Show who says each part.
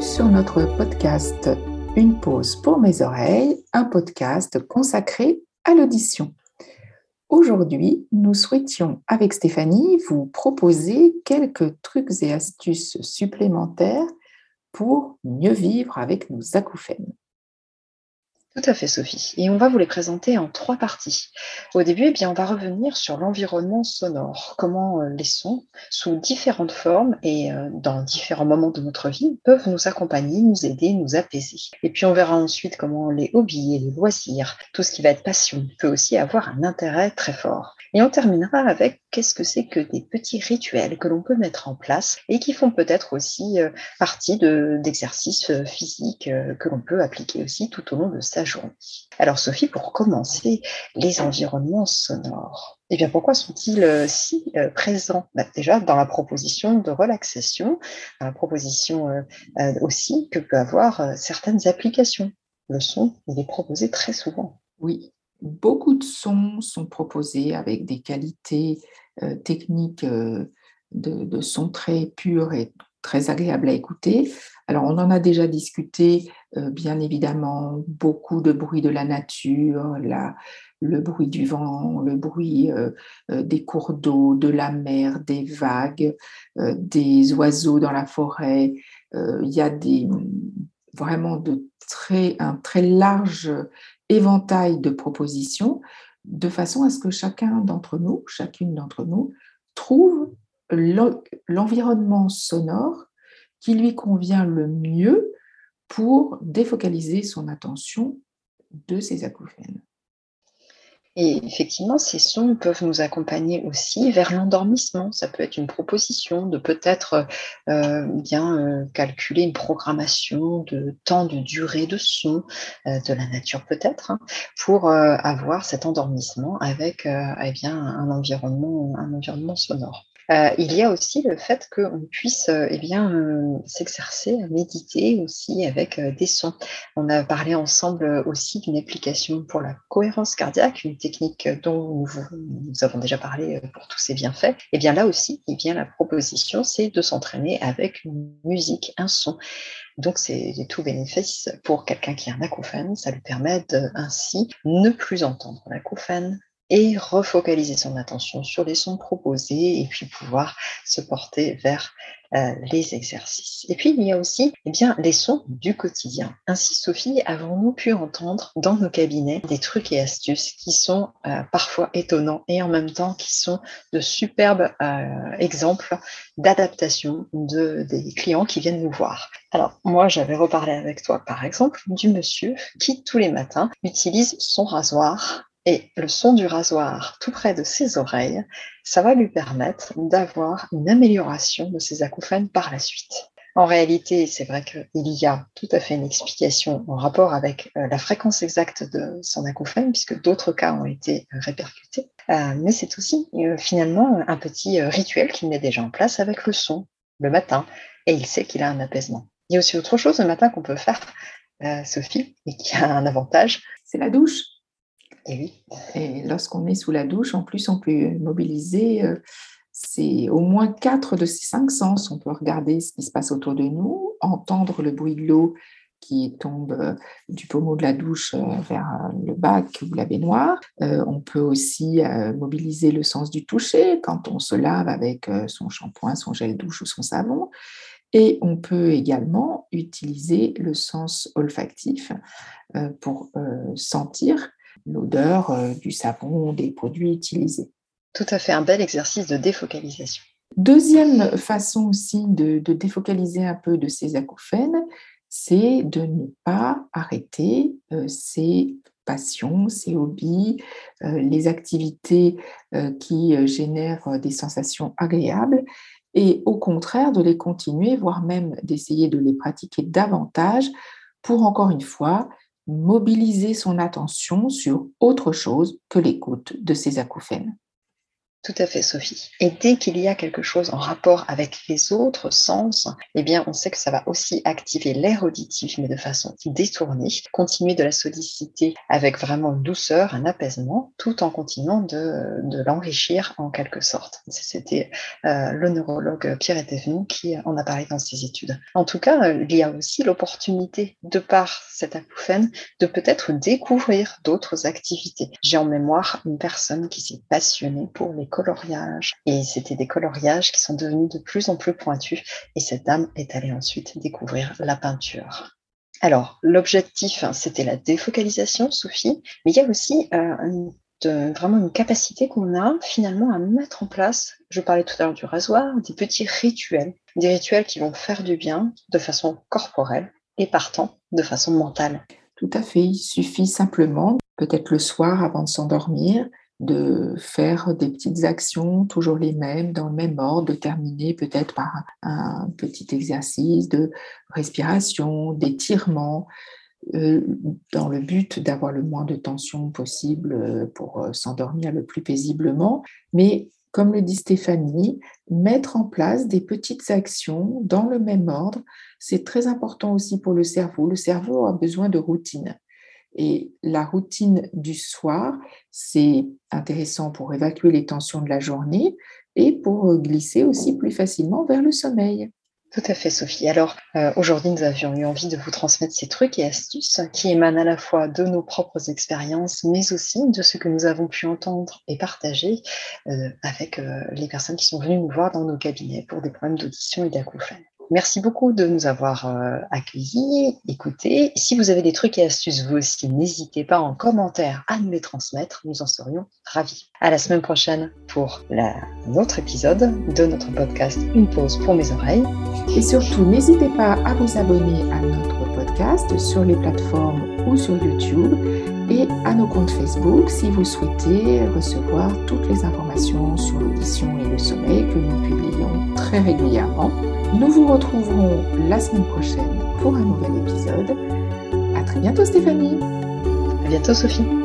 Speaker 1: sur notre podcast Une pause pour mes oreilles, un podcast consacré à l'audition. Aujourd'hui, nous souhaitions avec Stéphanie vous proposer quelques trucs et astuces supplémentaires pour mieux vivre avec nos acouphènes.
Speaker 2: Tout à fait, Sophie. Et on va vous les présenter en trois parties. Au début, eh bien, on va revenir sur l'environnement sonore, comment euh, les sons, sous différentes formes et euh, dans différents moments de notre vie, peuvent nous accompagner, nous aider, nous apaiser. Et puis, on verra ensuite comment les hobbies et les loisirs, tout ce qui va être passion, peut aussi avoir un intérêt très fort. Et on terminera avec qu'est-ce que c'est que des petits rituels que l'on peut mettre en place et qui font peut-être aussi euh, partie d'exercices physiques que l'on peut appliquer aussi tout au long de sa alors Sophie, pour commencer, les environnements sonores. Eh bien, pourquoi sont-ils euh, si euh, présents? Bah, Déjà, dans la proposition de relaxation, la proposition euh, aussi que peut avoir certaines applications. Le son, il est proposé très souvent.
Speaker 1: Oui, beaucoup de sons sont proposés avec des qualités techniques de, de son très pures et très agréables à écouter. Alors, on en a déjà discuté, euh, bien évidemment, beaucoup de bruit de la nature, le bruit du vent, le bruit euh, euh, des cours d'eau, de la mer, des vagues, des oiseaux dans la forêt. Il y a des, vraiment de très, un très large éventail de propositions, de façon à ce que chacun d'entre nous, chacune d'entre nous, trouve l'environnement sonore qui lui convient le mieux pour défocaliser son attention de ses acouphènes.
Speaker 2: Et effectivement, ces sons peuvent nous accompagner aussi vers l'endormissement. Ça peut être une proposition de peut-être euh, bien euh, calculer une programmation de temps de durée de son, euh, de la nature peut-être, hein, pour avoir cet endormissement avec eh bien, un, environnement, un environnement sonore. Euh, il y a aussi le fait qu'on puisse euh, eh bien, euh, s'exercer à méditer aussi avec des sons. On a parlé ensemble aussi d'une application pour la cohérence cardiaque, une technique dont nous, avons déjà parlé pour tous ses bienfaits. Et eh bien là aussi, eh bien, la proposition, c'est de s'entraîner avec une musique, un son. Donc, c'est tout bénéfice pour quelqu'un qui a un acouphène. Ça lui permet de ainsi ne plus entendre l'acouphène, et refocaliser son attention sur les sons proposés et puis pouvoir se porter vers euh, les exercices. Et puis, il y a aussi eh bien, les sons du quotidien. Ainsi, Sophie, avons-nous pu entendre dans nos cabinets des trucs et astuces qui sont euh, parfois étonnants et en même temps qui sont de superbes euh, exemples d'adaptation de, des clients qui viennent nous voir. Alors, moi, j'avais reparlé avec toi, par exemple, du monsieur qui, tous les matins, utilise son rasoir et le son du rasoir tout près de ses oreilles, ça va lui permettre d'avoir une amélioration de ses acouphènes par la suite. En réalité, c'est vrai qu'il y a tout à fait une explication en rapport avec euh, la fréquence exacte de son acouphène, puisque d'autres cas ont été euh, répercutés. Euh, mais c'est aussi finalement un petit rituel qu'il met déjà en place avec le son le matin, et il sait qu'il a un apaisement. Il y a aussi autre chose le matin qu'on peut faire, Sophie, et qui a un avantage.
Speaker 1: C'est la douche.
Speaker 2: Et
Speaker 1: Et lorsqu'on est sous la douche, en plus, on peut mobiliser, euh, au moins quatre de ces cinq sens. On peut regarder ce qui se passe autour de nous, entendre le bruit de l'eau qui tombe euh, du pommeau de la douche euh, vers le bac ou la baignoire. on peut aussi mobiliser le sens du toucher quand on se lave avec son shampoing, son gel douche ou son savon. Et on peut également utiliser le sens olfactif pour sentir l'odeur euh, du savon, des produits utilisés.
Speaker 2: Tout à fait, un bel exercice de défocalisation.
Speaker 1: Deuxième façon aussi de, défocaliser un peu de ces acouphènes, c'est de ne pas arrêter euh, ses passions, ses hobbies, euh, les activités qui génèrent des sensations agréables et au contraire de les continuer, voire même d'essayer de les pratiquer davantage pour, encore une fois, mobiliser son attention sur autre chose que l'écoute de ses acouphènes.
Speaker 2: Tout à fait, Sophie. Et dès qu'il y a quelque chose en rapport avec les autres sens, eh bien, on sait que ça va aussi activer l'air auditif, mais de façon détournée. Continuer de la solliciter avec vraiment douceur, un apaisement, tout en continuant de, l'enrichir en quelque sorte. C'était euh, le neurologue Pierre Etévenon qui en a parlé dans ses études. En tout cas, euh, il y a aussi l'opportunité, de par cet acouphène, de peut-être découvrir d'autres activités. J'ai en mémoire une personne qui s'est passionnée pour les coloriages. Et c'était des coloriages qui sont devenus de plus en plus pointus. Et cette dame est allée ensuite découvrir la peinture. Alors, l'objectif, hein, c'était la défocalisation, Sophie, mais il y a aussi euh, vraiment une capacité qu'on a finalement à mettre en place, je parlais tout à l'heure du rasoir, des petits rituels, des rituels qui vont faire du bien de façon corporelle et partant de façon mentale.
Speaker 1: Tout à fait, il suffit simplement, peut-être le soir avant de s'endormir, de faire des petites actions, toujours les mêmes, dans le même ordre, de terminer peut-être par un petit exercice de respiration, d'étirement, euh, dans le but d'avoir le moins de tension possible euh, pour euh, s'endormir le plus paisiblement. Mais comme le dit Stéphanie, mettre en place des petites actions dans le même ordre, c'est très important aussi pour le cerveau. Le cerveau a besoin de routine. Et la routine du soir, c'est intéressant pour évacuer les tensions de la journée et pour glisser aussi plus facilement vers le sommeil.
Speaker 2: Tout à fait, Sophie. Alors, euh, aujourd'hui, nous avions eu envie de vous transmettre ces trucs et astuces qui émanent à la fois de nos propres expériences, mais aussi de ce que nous avons pu entendre et partager euh, avec euh, les personnes qui sont venues nous voir dans nos cabinets pour des problèmes d'audition et d'acouphènes. Merci beaucoup de nous avoir euh, accueillis, écoutés. Si vous avez des trucs et astuces, vous aussi, n'hésitez pas en commentaire à nous les transmettre. Nous en serions ravis. À la semaine prochaine pour un autre épisode de notre podcast Une pause pour mes oreilles.
Speaker 1: Et surtout, n'hésitez pas à vous abonner à notre podcast sur les plateformes ou sur YouTube à nos comptes Facebook si vous souhaitez recevoir toutes les informations sur l'audition et le sommeil que nous publions très régulièrement. Nous vous retrouverons la semaine prochaine pour un nouvel épisode. À très bientôt Stéphanie.
Speaker 2: À bientôt Sophie.